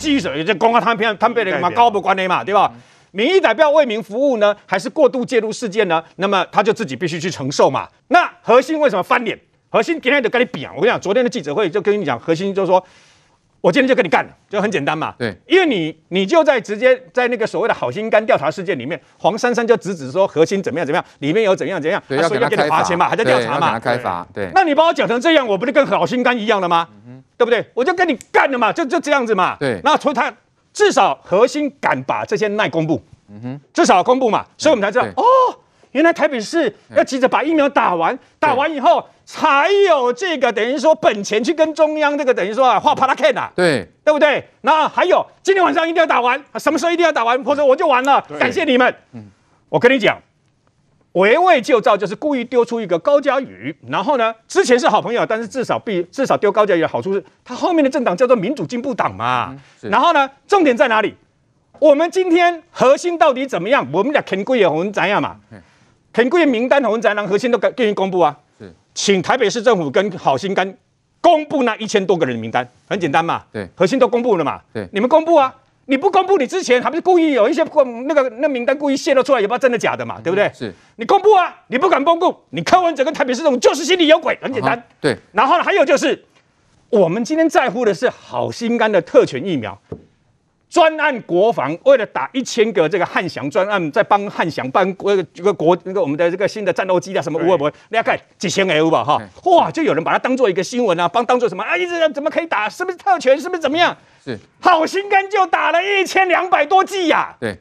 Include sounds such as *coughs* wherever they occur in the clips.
记者也就公开他们他们被那个嘛高不关的嘛，对吧？民意代表为民服务呢，还是过度介入事件呢？那么他就自己必须去承受嘛。那核心为什么翻脸？核心今天得跟你比啊！我跟你讲，昨天的记者会就跟你讲，核心就是说，我今天就跟你干了，就很简单嘛。对，因为你你就在直接在那个所谓的好心肝调查事件里面，黄珊珊就直指说核心怎么样怎么样，里面有怎样怎样，对，要给你罚钱嘛，还在调查嘛，开罚。对，那你把我讲成这样，我不是跟好心肝一样了吗？嗯，对不对？我就跟你干了嘛，就就这样子嘛。对，那所以他至少核心敢把这些耐公布。嗯哼，至少公布嘛，所以我们才知道哦，原来台北市要急着把疫苗打完，打完以后才有这个等于说本钱去跟中央这个等于说啊画帕拉 K 啊，对对不对？那还有今天晚上一定要打完，什么时候一定要打完，或者我就完了，感谢你们。嗯，我跟你讲，围魏救赵就是故意丢出一个高嘉瑜，然后呢，之前是好朋友，但是至少必至少丢高嘉瑜的好处是他后面的政党叫做民主进步党嘛，然后呢，重点在哪里？我们今天核心到底怎么样？我们俩肯贵也红怎样嘛？肯贵名单红咱让核心都给给你公布啊！是，请台北市政府跟好心肝公布那一千多个人的名单，很简单嘛。对，核心都公布了嘛。对，你们公布啊！你不公布，你之前还不是故意有一些那个那名单故意泄露出来，也不知道真的假的嘛？对不对？是，你公布啊！你不敢公布，你柯文哲跟台北市政府就是心里有鬼，很简单。对，然后呢，还有就是，我们今天在乎的是好心肝的特权疫苗。专案国防为了打一千个这个汉翔专案，在帮汉翔办那个这个国那个我们的这个新的战斗机啊什么会不会？大家看几千 L 吧哈，哇，就有人把它当做一个新闻啊，帮当做什么啊？一直怎么可以打？是不是特权？是不是怎么样？是好心肝就打了一千两百多剂呀。对，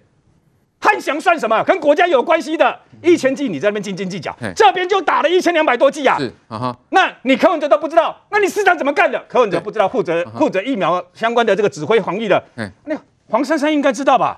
汉翔算什么？跟国家有关系的。一千剂你在那边斤斤计较，这边就打了一千两百多剂啊！是啊哈，那你柯文哲都不知道，那你市长怎么干的？柯文哲不知道负责负责疫苗相关的这个指挥防疫的，那黄珊珊应该知道吧？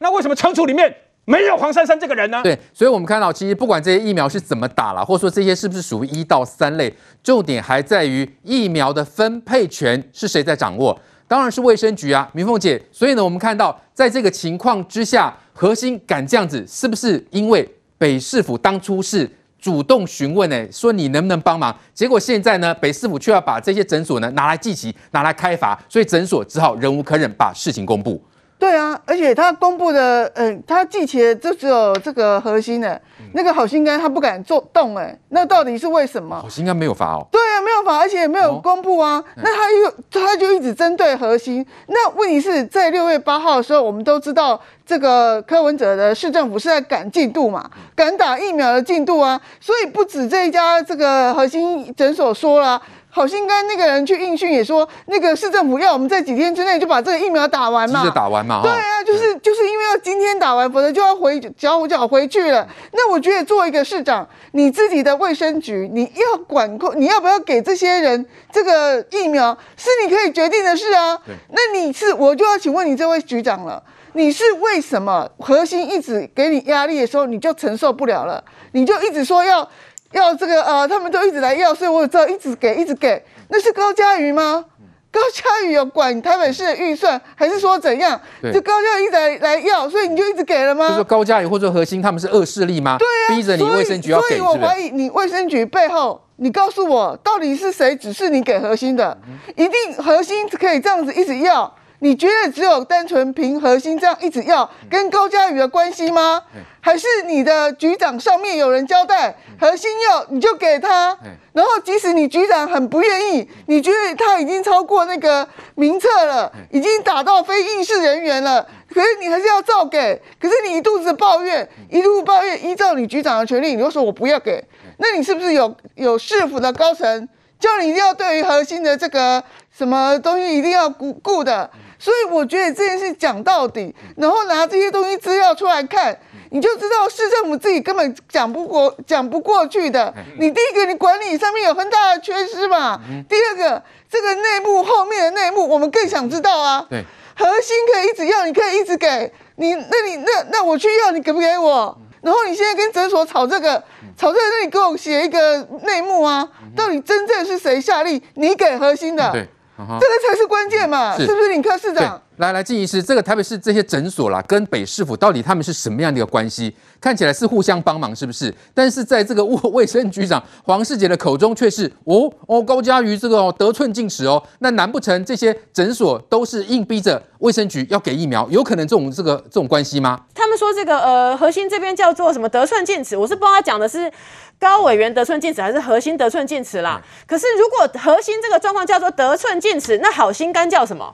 那为什么仓储里面没有黄珊珊这个人呢？对，所以我们看到，其实不管这些疫苗是怎么打了，或者说这些是不是属于一到三类，重点还在于疫苗的分配权是谁在掌握？当然是卫生局啊，明凤姐。所以呢，我们看到在这个情况之下，核心敢这样子，是不是因为？北市府当初是主动询问呢，说你能不能帮忙，结果现在呢，北市府却要把这些诊所呢拿来祭旗，拿来开罚，所以诊所只好忍无可忍，把事情公布。对啊，而且他公布的，嗯、呃，他祭旗的就只有这个核心的，嗯、那个好心肝他不敢做动，哎，那到底是为什么？好心肝没有罚哦。对啊，没有罚，而且也没有公布啊。哦、那他又他就一直针对核心。那问题是在六月八号的时候，我们都知道这个柯文哲的市政府是在赶进度嘛，赶打疫苗的进度啊。所以不止这一家这个核心诊所说了。好心跟那个人去应讯也说，那个市政府要我们在几天之内就把这个疫苗打完嘛，打完嘛。对啊，就是就是因为要今天打完，否则就要回脚脚回去了。那我觉得作为一个市长，你自己的卫生局，你要管控，你要不要给这些人这个疫苗，是你可以决定的事啊。那你是我就要请问你这位局长了，你是为什么核心一直给你压力的时候，你就承受不了了，你就一直说要。要这个呃，他们都一直来要，所以我知道一直给，一直给。那是高嘉瑜吗？高嘉瑜有管台北市的预算，还是说怎样？对就高嘉瑜一直来来要，所以你就一直给了吗？就说高嘉瑜或者核心他们是恶势力吗？对啊，逼着你卫生局要给，所以我怀疑你卫生局背后，你告诉我到底是谁指示你给核心的？一定核心可以这样子一直要？你觉得只有单纯凭核心这样一直要跟高嘉宇的关系吗？还是你的局长上面有人交代核心要你就给他，然后即使你局长很不愿意，你觉得他已经超过那个名册了，已经打到非议事人员了，可是你还是要照给。可是你一肚子抱怨，一路抱怨，依照你局长的权利，你就说我不要给，那你是不是有有市府的高层叫你一定要对于核心的这个什么东西一定要顾顾的？所以我觉得这件事讲到底，然后拿这些东西资料出来看，你就知道市政府自己根本讲不过、讲不过去的。你第一个，你管理上面有很大的缺失嘛；第二个，这个内幕后面的内幕，我们更想知道啊。对，核心可以一直要，你可以一直给你，那你那那我去要，你给不给我？然后你现在跟诊所吵这个，吵这个，那你给我写一个内幕啊？到底真正是谁下令你给核心的？这个才是关键嘛，是，不是？你看市长，来来，静医师，这个台北市这些诊所啦，跟北市府到底他们是什么样的一个关系？看起来是互相帮忙，是不是？但是在这个卫卫生局长黄世杰的口中却是，哦哦，高嘉瑜这个、哦、得寸进尺哦，那难不成这些诊所都是硬逼着卫生局要给疫苗？有可能这种这个这种关系吗？他们说这个呃，核心这边叫做什么得寸进尺？我是不知道他讲的是。高委员得寸进尺还是核心得寸进尺啦？可是如果核心这个状况叫做得寸进尺，那好心肝叫什么？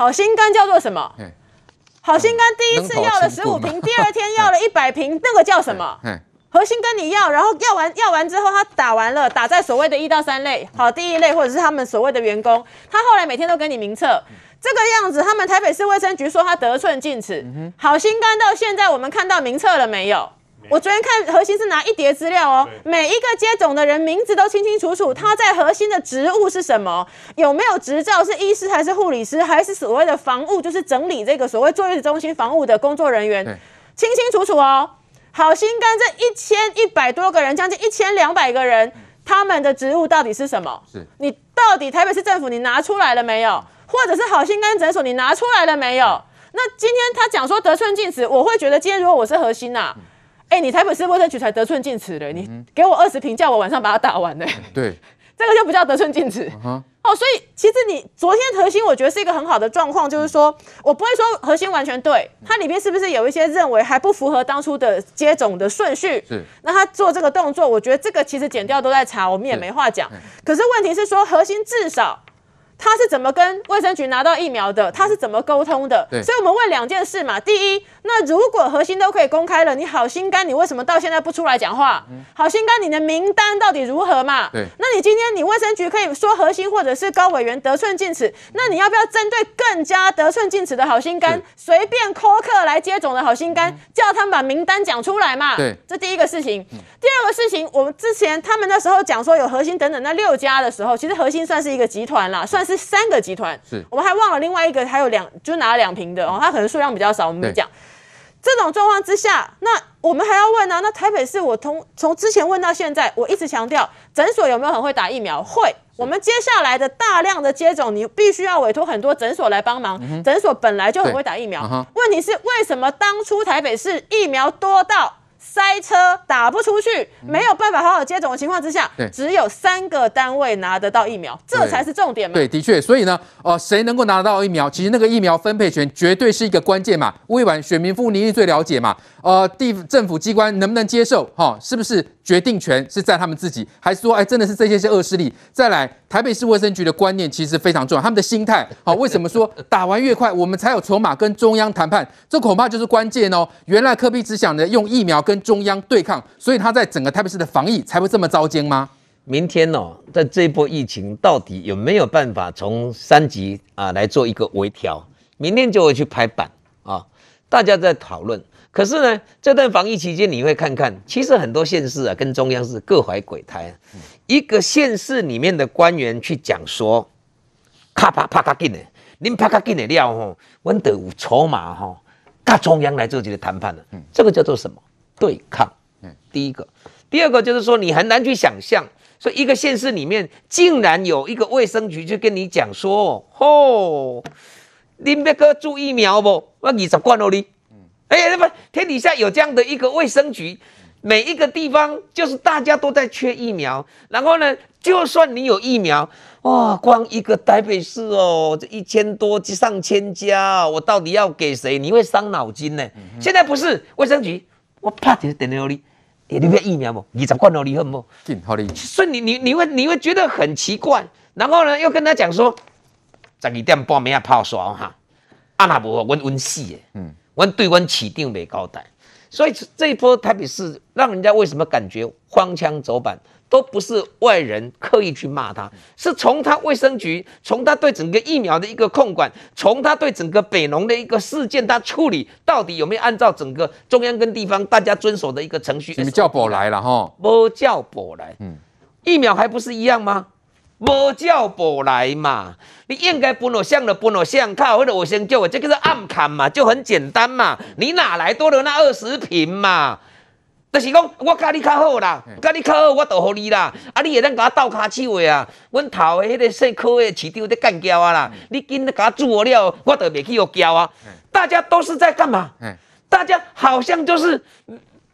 好心肝叫做什么？好心肝第一次要了十五瓶，第二天要了一百瓶，那个叫什么？核心跟你要，然后要完要完之后，他打完了，打在所谓的一到三类，好，第一类或者是他们所谓的员工，他后来每天都跟你名册，这个样子，他们台北市卫生局说他得寸进尺，好心肝到现在我们看到名册了没有？我昨天看核心是拿一叠资料哦，每一个接种的人名字都清清楚楚，他在核心的职务是什么，有没有执照，是医师还是护理师，还是所谓的防务，就是整理这个所谓坐月子中心防务的工作人员，清清楚楚哦。好心肝这一千一百多个人，将近一千两百个人，他们的职务到底是什么？是你到底台北市政府你拿出来了没有？或者是好心肝诊所你拿出来了没有？那今天他讲说得寸进尺，我会觉得今天如果我是核心呐、啊。哎、欸，你台北市卫生局才得寸进尺的，你给我二十瓶，叫我晚上把它打完的。对，*laughs* 这个就不叫得寸进尺。Uh-huh. 哦，所以其实你昨天核心，我觉得是一个很好的状况，就是说我不会说核心完全对，它里面是不是有一些认为还不符合当初的接种的顺序？是。那他做这个动作，我觉得这个其实减掉都在查，我们也没话讲。可是问题是说，核心至少。他是怎么跟卫生局拿到疫苗的？他是怎么沟通的？所以我们问两件事嘛。第一，那如果核心都可以公开了，你好心肝，你为什么到现在不出来讲话？嗯、好心肝，你的名单到底如何嘛？对。那你今天你卫生局可以说核心或者是高委员得寸进尺，那你要不要针对更加得寸进尺的好心肝，随便扣客来接种的好心肝，叫他们把名单讲出来嘛？对。这第一个事情。嗯、第二个事情，我们之前他们那时候讲说有核心等等那六家的时候，其实核心算是一个集团啦，算是。是三个集团，是我们还忘了另外一个，还有两，就拿了两瓶的哦，它可能数量比较少，我们没讲。这种状况之下，那我们还要问啊，那台北市我从从之前问到现在，我一直强调，诊所有没有很会打疫苗？会。我们接下来的大量的接种，你必须要委托很多诊所来帮忙。诊所本来就很会打疫苗，问题是为什么当初台北市疫苗多到？塞车打不出去，没有办法好好接种的情况之下，只有三个单位拿得到疫苗，这才是重点嘛。对，的确，所以呢，呃，谁能够拿得到疫苗，其实那个疫苗分配权绝对是一个关键嘛。委婉选民服务，你最了解嘛。呃，地政府机关能不能接受？哈、哦，是不是决定权是在他们自己，还是说，哎，真的是这些是恶势力？再来，台北市卫生局的观念其实非常重要，他们的心态，*laughs* 好、哦，为什么说打完越快，我们才有筹码跟中央谈判？这恐怕就是关键哦。原来科比只想着用疫苗跟中央对抗，所以他在整个台北市的防疫才会这么糟糕吗？明天哦，在这一波疫情到底有没有办法从三级啊来做一个微调？明天就会去拍板啊，大家在讨论。可是呢，这段防疫期间，你会看看，其实很多县市啊，跟中央是各怀鬼胎。一个县市里面的官员去讲说，咔啪啪卡紧的，您啪卡紧的料吼，我们得有筹码吼，跟中央来做这个谈判的。这个叫做什么？对抗。嗯第一个，第二个就是说，你很难去想象，说一个县市里面竟然有一个卫生局就跟你讲说，吼，您别个注疫苗不？我二十罐哦你。哎，那么天底下有这样的一个卫生局，每一个地方就是大家都在缺疫苗，然后呢，就算你有疫苗，哇，光一个台北市哦，这一千多上千家，我到底要给谁？你会伤脑筋呢。嗯、现在不是卫生局，我怕就是等你，你你别疫苗不？二十罐哦，你恨不？好的。所以你你你会你会觉得很奇怪，然后呢，又跟他讲说，十二点半没有泡耍哈，啊那不我温温死的，嗯。我对我起定没交代，所以这一波台北市让人家为什么感觉荒腔走板，都不是外人刻意去骂他，是从他卫生局，从他对整个疫苗的一个控管，从他对整个北农的一个事件，他处理到底有没有按照整个中央跟地方大家遵守的一个程序？你们叫保来了哈？不叫保来，嗯，疫苗还不是一样吗？不叫保来嘛。你应该分我向的分我向，靠或者我先救我，这个是暗砍嘛，就很简单嘛。你哪来多的那二十平嘛？就是讲我甲你较好啦，甲你较好，我就互你啦。啊，你会当甲我斗骹手的啊？阮头的迄个细科的市长在干譙啊啦，你紧甲我做了，我就袂去互交啊。大家都是在干嘛？大家好像就是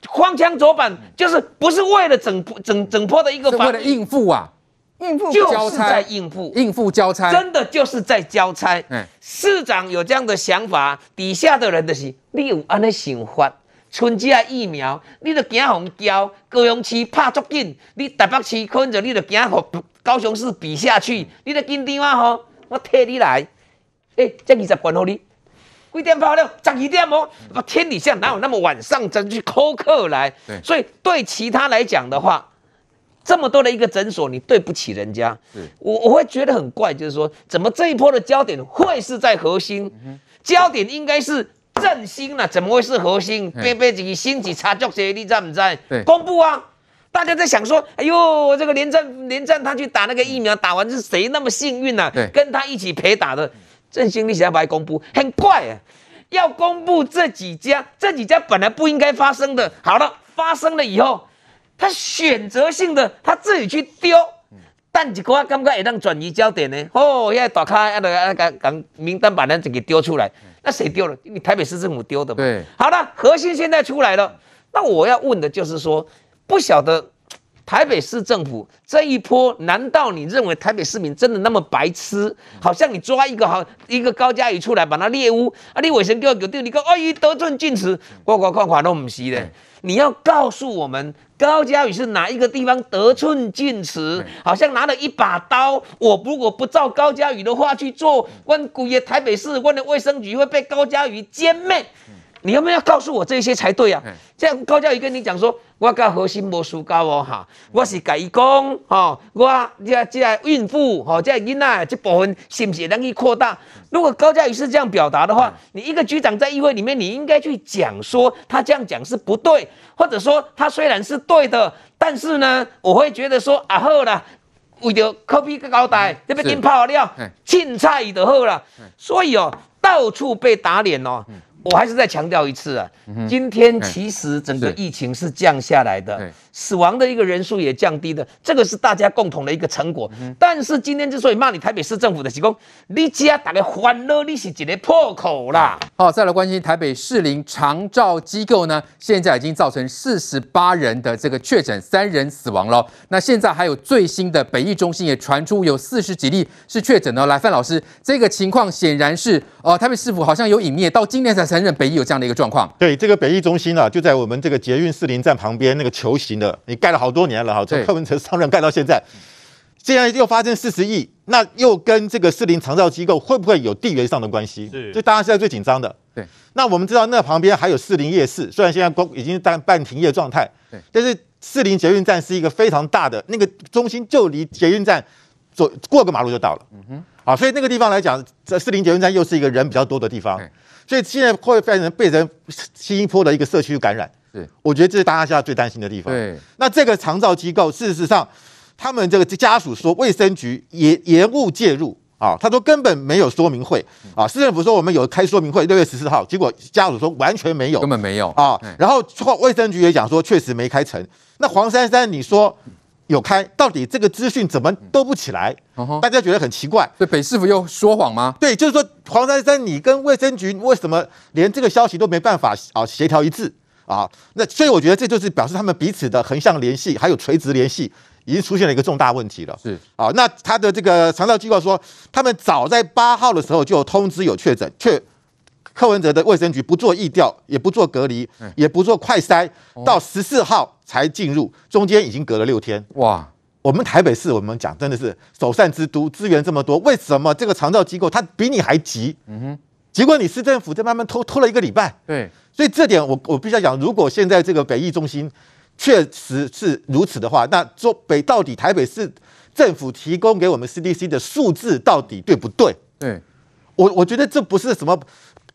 荒腔走板，就是不是为了整整整破的一个，是为了应付啊，应付交差在应付，应付交差，真的就是在交差。嗯市长有这样的想法，底下的人就是你有安尼想法。春节疫苗，你着惊红交，高雄市拍足紧，你台北市可能你着惊互高雄市比下去，你着紧张啊吼，我替你来，诶、欸，这二十关互你，几点跑了？十二点哦，我天底下哪有那么晚上真去扣客来？对，所以对其他来讲的话，这么多的一个诊所，你对不起人家。我我会觉得很怪，就是说，怎么这一波的焦点会是在核心？嗯、焦点应该是。振兴了，怎么会是核心？边边几个星级差足些，你知不知？对，公布啊！大家在想说，哎呦，这个连战连战他去打那个疫苗，打完是谁那么幸运呢、跟他一起陪打的振兴，你想要不要公布？很怪啊！要公布这几家，这几家本来不应该发生的，好了，发生了以后，他选择性的他自己去丢，但结果刚刚也让转移焦点呢？哦，现在打开那个那个刚名单把那这个丢出来。那谁丢了？因为台北市政府丢的嘛。对，好了，核心现在出来了。那我要问的就是说，不晓得台北市政府这一波，难道你认为台北市民真的那么白痴？好像你抓一个好一个高嘉宇出来把他猎污啊？你卫生局局长你讲哎，得寸进尺，我我看看都唔是的。你要告诉我们，高嘉宇是哪一个地方得寸进尺？好像拿了一把刀。我如果不照高嘉宇的话去做，问古爷台北市问的卫生局会被高嘉宇歼灭。你要不要告诉我这些才对啊？这样高嘉瑜跟你讲说，我跟核心没输高哦哈，我是甲伊讲哈，我这这孕妇哈，这囡仔这部分是不是能够扩大？如果高嘉瑜是这样表达的话，你一个局长在议会里面，你应该去讲说他这样讲是不对，或者说他虽然是对的，但是呢，我会觉得说啊好啦，为了科比个交代，这边给泡了，凊彩就好了。所以哦，到处被打脸哦。我还是再强调一次啊，今天其实整个疫情是降下来的，死亡的一个人数也降低的，这个是大家共同的一个成果。但是今天之所以骂你台北市政府的，是说你家大概欢乐，你是一个破口啦。好，再来关心台北市林长照机构呢，现在已经造成四十八人的这个确诊，三人死亡了。那现在还有最新的北医中心也传出有四十几例是确诊的。来，范老师，这个情况显然是呃台北市府好像有隐匿，到今天才才。承认北医有这样的一个状况，对，这个北医中心啊，就在我们这个捷运四零站旁边那个球形的，你盖了好多年了哈，从柯文哲上任盖到现在，现在又发生四十亿，那又跟这个四零长照机构会不会有地缘上的关系？是，这大家现在最紧张的。对，那我们知道那旁边还有四零夜市，虽然现在公已经半半停业状态，对，但是四零捷运站是一个非常大的那个中心，就离捷运站走过个马路就到了。嗯哼，好，所以那个地方来讲，这四零捷运站又是一个人比较多的地方。所以现在会变成变成新一波的一个社区感染，是，我觉得这是大家现在最担心的地方。对，那这个长照机构，事实上，他们这个家属说，卫生局也延误介入啊，他说根本没有说明会啊，市政府说我们有开说明会，六月十四号，结果家属说完全没有，根本没有。啊，然后卫生局也讲说确实没开成，那黄珊珊你说？有开，到底这个资讯怎么都不起来？大家觉得很奇怪。对，北市府又说谎吗？对，就是说黄珊珊，你跟卫生局为什么连这个消息都没办法啊协调一致啊？那所以我觉得这就是表示他们彼此的横向联系还有垂直联系已经出现了一个重大问题了。是啊，那他的这个长照机构说，他们早在八号的时候就有通知有确诊，却柯文哲的卫生局不做疫调，也不做隔离，也不做快筛，到十四号。才进入，中间已经隔了六天。哇，我们台北市，我们讲真的是首善之都，资源这么多，为什么这个长照机构它比你还急？嗯哼，结果你市政府在慢慢拖拖了一个礼拜。对，所以这点我我必须要讲，如果现在这个北医中心确实是如此的话，那做北到底台北市政府提供给我们 CDC 的数字到底对不对？对，我我觉得这不是什么。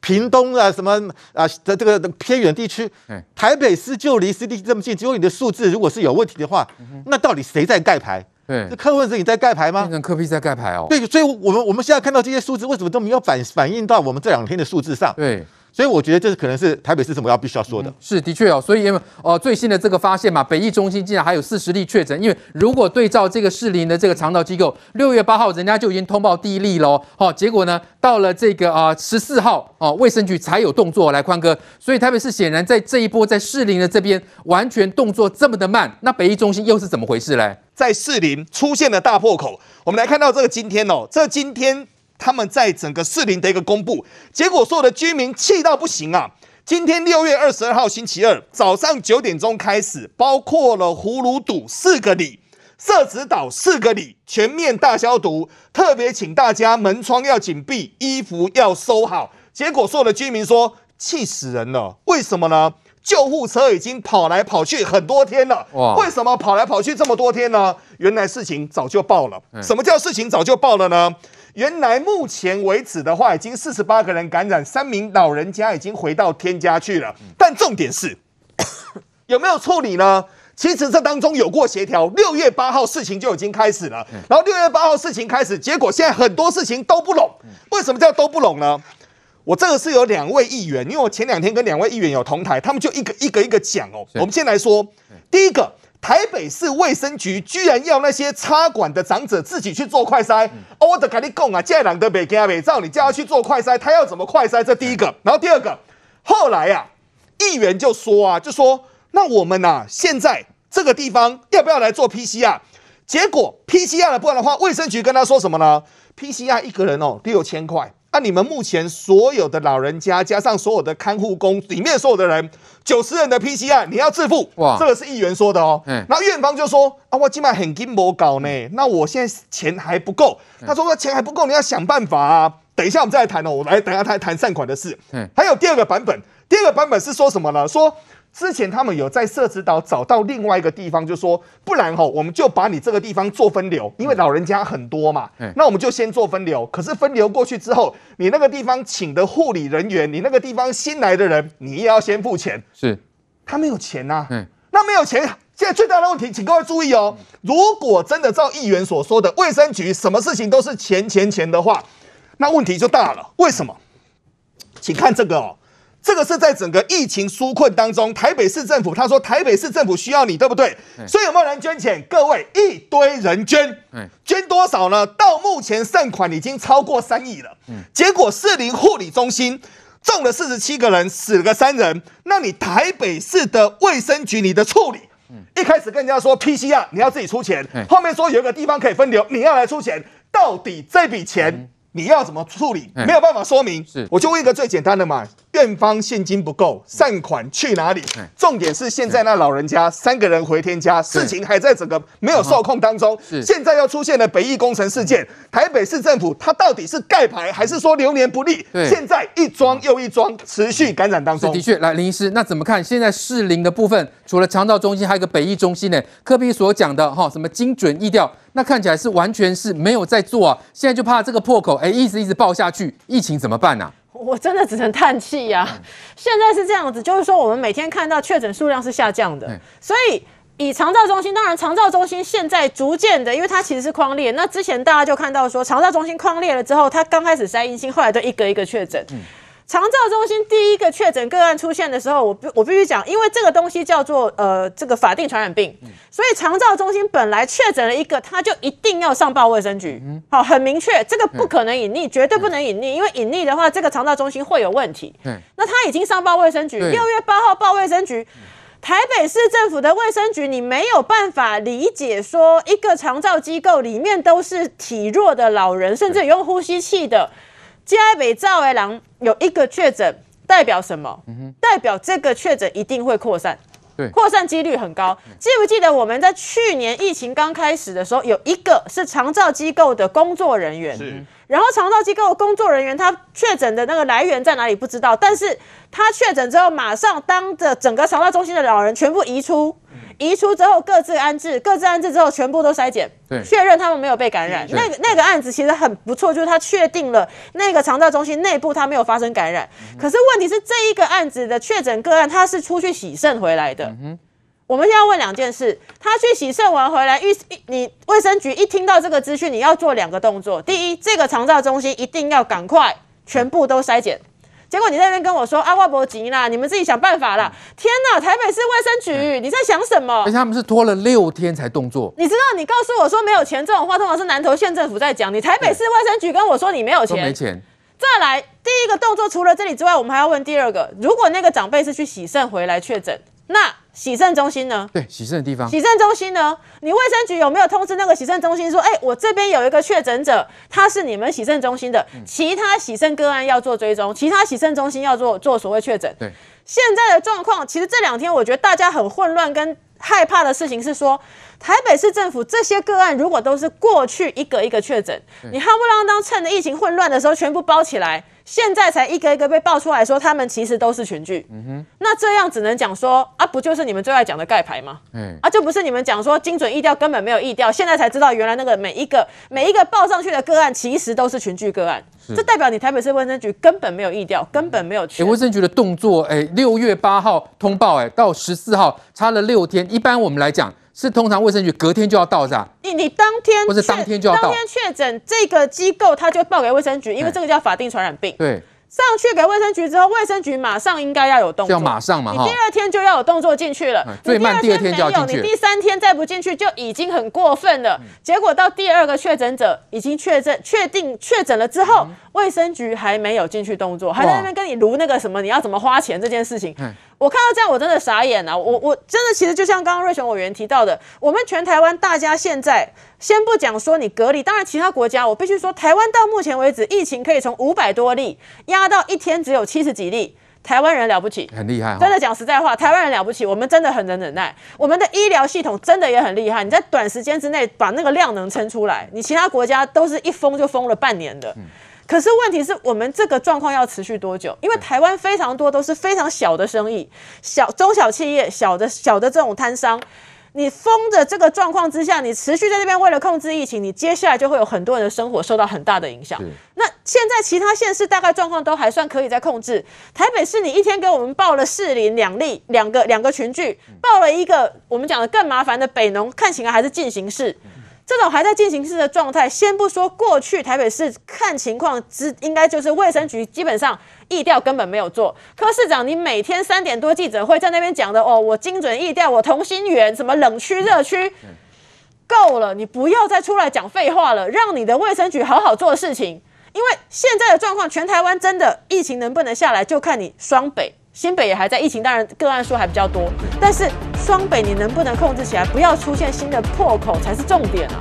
屏东啊，什么啊的这个偏远地区，台北市就离 CDC 这么近，结果你的数字如果是有问题的话，那到底谁在盖牌？对，是柯文哲你在盖牌吗？变成柯 P 在盖牌哦。对，所以我们我们现在看到这些数字，为什么都没有反反映到我们这两天的数字上？对，所以我觉得这是可能是台北市政府要必须要说的。嗯、是的确哦，所以因为呃最新的这个发现嘛，北医中心竟然还有四十例确诊。因为如果对照这个士林的这个肠道机构，六月八号人家就已经通报第一例喽。好、哦，结果呢到了这个啊十四号哦，卫生局才有动作来宽哥。所以台北市显然在这一波在士林的这边完全动作这么的慢，那北医中心又是怎么回事嘞？在士林出现了大破口，我们来看到这个今天哦，这今天。他们在整个士林的一个公布，结果所有的居民气到不行啊！今天六月二十二号星期二早上九点钟开始，包括了葫芦堵四个里、社子岛四个里全面大消毒，特别请大家门窗要紧闭，衣服要收好。结果所有的居民说气死人了，为什么呢？救护车已经跑来跑去很多天了，哇！为什么跑来跑去这么多天呢？原来事情早就爆了。什么叫事情早就爆了呢？原来目前为止的话，已经四十八个人感染，三名老人家已经回到天家去了。但重点是 *coughs* 有没有处理呢？其实这当中有过协调。六月八号事情就已经开始了，然后六月八号事情开始，结果现在很多事情都不拢。为什么叫都不拢呢？我这个是有两位议员，因为我前两天跟两位议员有同台，他们就一个一个一个讲哦。我们先来说第一个。台北市卫生局居然要那些插管的长者自己去做快筛，哦，我得跟你讲啊，这两个北京北照你叫他去做快筛，他要怎么快筛？这第一个，然后第二个，后来呀、啊，议员就说啊，就说那我们呐、啊，现在这个地方要不要来做 PCR？结果 PCR 的不然的话，卫生局跟他说什么呢？PCR 一个人哦六千块。那、啊、你们目前所有的老人家加上所有的看护工里面所有的人，九十人的 PCR 你要自付，哇，这个是议员说的哦。嗯，然后院方就说啊，我今晚很紧没搞呢，那我现在钱还不够。他说那钱还不够，你要想办法啊。等一下我们再来谈哦，我来等一下他谈善款的事。嗯，还有第二个版本，第二个版本是说什么呢？说。之前他们有在社子岛找到另外一个地方，就说不然吼，我们就把你这个地方做分流，因为老人家很多嘛。那我们就先做分流。可是分流过去之后，你那个地方请的护理人员，你那个地方新来的人，你也要先付钱。是，他没有钱呐。嗯，那没有钱，现在最大的问题，请各位注意哦。如果真的照议员所说的，卫生局什么事情都是钱钱钱的话，那问题就大了。为什么？请看这个哦。这个是在整个疫情纾困当中，台北市政府他说台北市政府需要你，对不对？所以有没有人捐钱？各位一堆人捐，捐多少呢？到目前善款已经超过三亿了。结果士林护理中心中了四十七个人，死了个三人。那你台北市的卫生局你的处理，一开始跟人家说 PCR 你要自己出钱，后面说有一个地方可以分流，你要来出钱，到底这笔钱你要怎么处理？没有办法说明。是，我就问一个最简单的嘛。院方现金不够，善款去哪里？重点是现在那老人家三个人回天家，事情还在整个没有受控当中。现在又出现了北翼工程事件，台北市政府它到底是盖牌还是说流年不利？现在一桩又一桩，持续感染当中。的确，来林医师，那怎么看？现在适龄的部分，除了长照中心，还有个北翼中心呢？科比所讲的哈，什么精准疫调，那看起来是完全是没有在做啊。现在就怕这个破口，哎，一直一直爆下去，疫情怎么办呢、啊？我真的只能叹气呀！现在是这样子，就是说我们每天看到确诊数量是下降的，所以以长照中心，当然长照中心现在逐渐的，因为它其实是框列，那之前大家就看到说长照中心框列了之后，它刚开始筛阴性，后来都一个一个确诊。长照中心第一个确诊个案出现的时候，我必我必须讲，因为这个东西叫做呃这个法定传染病，所以长照中心本来确诊了一个，他就一定要上报卫生局，好，很明确，这个不可能隐匿，绝对不能隐匿，因为隐匿的话，这个长照中心会有问题。那他已经上报卫生局，六月八号报卫生局，台北市政府的卫生局，你没有办法理解说一个长照机构里面都是体弱的老人，甚至有用呼吸器的。嘉北兆为郎有一个确诊，代表什么？代表这个确诊一定会扩散，对，扩散几率很高。记不记得我们在去年疫情刚开始的时候，有一个是长照机构的工作人员，是，然后长照机构工作人员他确诊的那个来源在哪里不知道，但是他确诊之后，马上当着整个长照中心的老人全部移出。移出之后各自安置，各自安置之后全部都筛检，确认他们没有被感染。那个那个案子其实很不错，就是他确定了那个长照中心内部他没有发生感染。可是问题是这一个案子的确诊个案，他是出去洗肾回来的。我们现在要问两件事：他去洗肾完回来，预你卫生局一听到这个资讯，你要做两个动作。第一，这个长照中心一定要赶快全部都筛检。结果你在那边跟我说阿外伯急啦，你们自己想办法啦。天哪，台北市卫生局，你在想什么？而且他们是拖了六天才动作。你知道，你告诉我说没有钱这种话，通常是南投县政府在讲。你台北市卫生局跟我说你没有钱，没钱。再来第一个动作，除了这里之外，我们还要问第二个：如果那个长辈是去洗肾回来确诊，那？洗肾中心呢？对，洗肾的地方。洗肾中心呢？你卫生局有没有通知那个洗肾中心说，哎、欸，我这边有一个确诊者，他是你们洗肾中心的，其他洗肾个案要做追踪，其他洗肾中心要做做所谓确诊。对，现在的状况，其实这两天我觉得大家很混乱跟害怕的事情是说，台北市政府这些个案如果都是过去一个一个确诊，你夯不啷当趁着疫情混乱的时候全部包起来。现在才一个一个被爆出来说，他们其实都是群聚。嗯哼，那这样只能讲说啊，不就是你们最爱讲的盖牌吗？嗯，啊，就不是你们讲说精准疫调根本没有疫调，现在才知道原来那个每一个每一个报上去的个案其实都是群聚个案。这代表你台北市卫生局根本没有意调，根本没有去。卫生局的动作，哎，六月八号通报，哎，到十四号差了六天。一般我们来讲。是通常卫生局隔天就要到是吧？你你当天或者当天就要到，当天确诊这个机构他就报给卫生局，因为这个叫法定传染病。对。上去给卫生局之后，卫生局马上应该要有动作，要马上嘛，你第二天就要有动作进去了。最慢第二天没有。你第三天再不进去就已经很过分了。结果到第二个确诊者已经确诊、确定确诊了之后，卫生局还没有进去动作，还在那边跟你卢那个什么，你要怎么花钱这件事情。我看到这样我真的傻眼了。我我真的其实就像刚刚瑞雄委员提到的，我们全台湾大家现在。先不讲说你隔离，当然其他国家，我必须说，台湾到目前为止，疫情可以从五百多例压到一天只有七十几例，台湾人了不起，很厉害。真的讲实在话，台湾人了不起，我们真的很能忍耐，我们的医疗系统真的也很厉害，你在短时间之内把那个量能撑出来，你其他国家都是一封就封了半年的。可是问题是我们这个状况要持续多久？因为台湾非常多都是非常小的生意，小中小企业，小的小的这种摊商。你封的这个状况之下，你持续在这边为了控制疫情，你接下来就会有很多人的生活受到很大的影响。那现在其他县市大概状况都还算可以在控制，台北市你一天给我们报了士林两例，两个两个群聚，报了一个我们讲的更麻烦的北农，看起来还是进行式。这种还在进行式的状态，先不说过去台北市看情况，之应该就是卫生局基本上疫调根本没有做。柯市长，你每天三点多记者会在那边讲的哦，我精准疫调，我同心圆，什么冷区热区，够了，你不要再出来讲废话了，让你的卫生局好好做事情。因为现在的状况，全台湾真的疫情能不能下来，就看你双北。新北也还在疫情，当然个案数还比较多，但是双北你能不能控制起来，不要出现新的破口才是重点啊。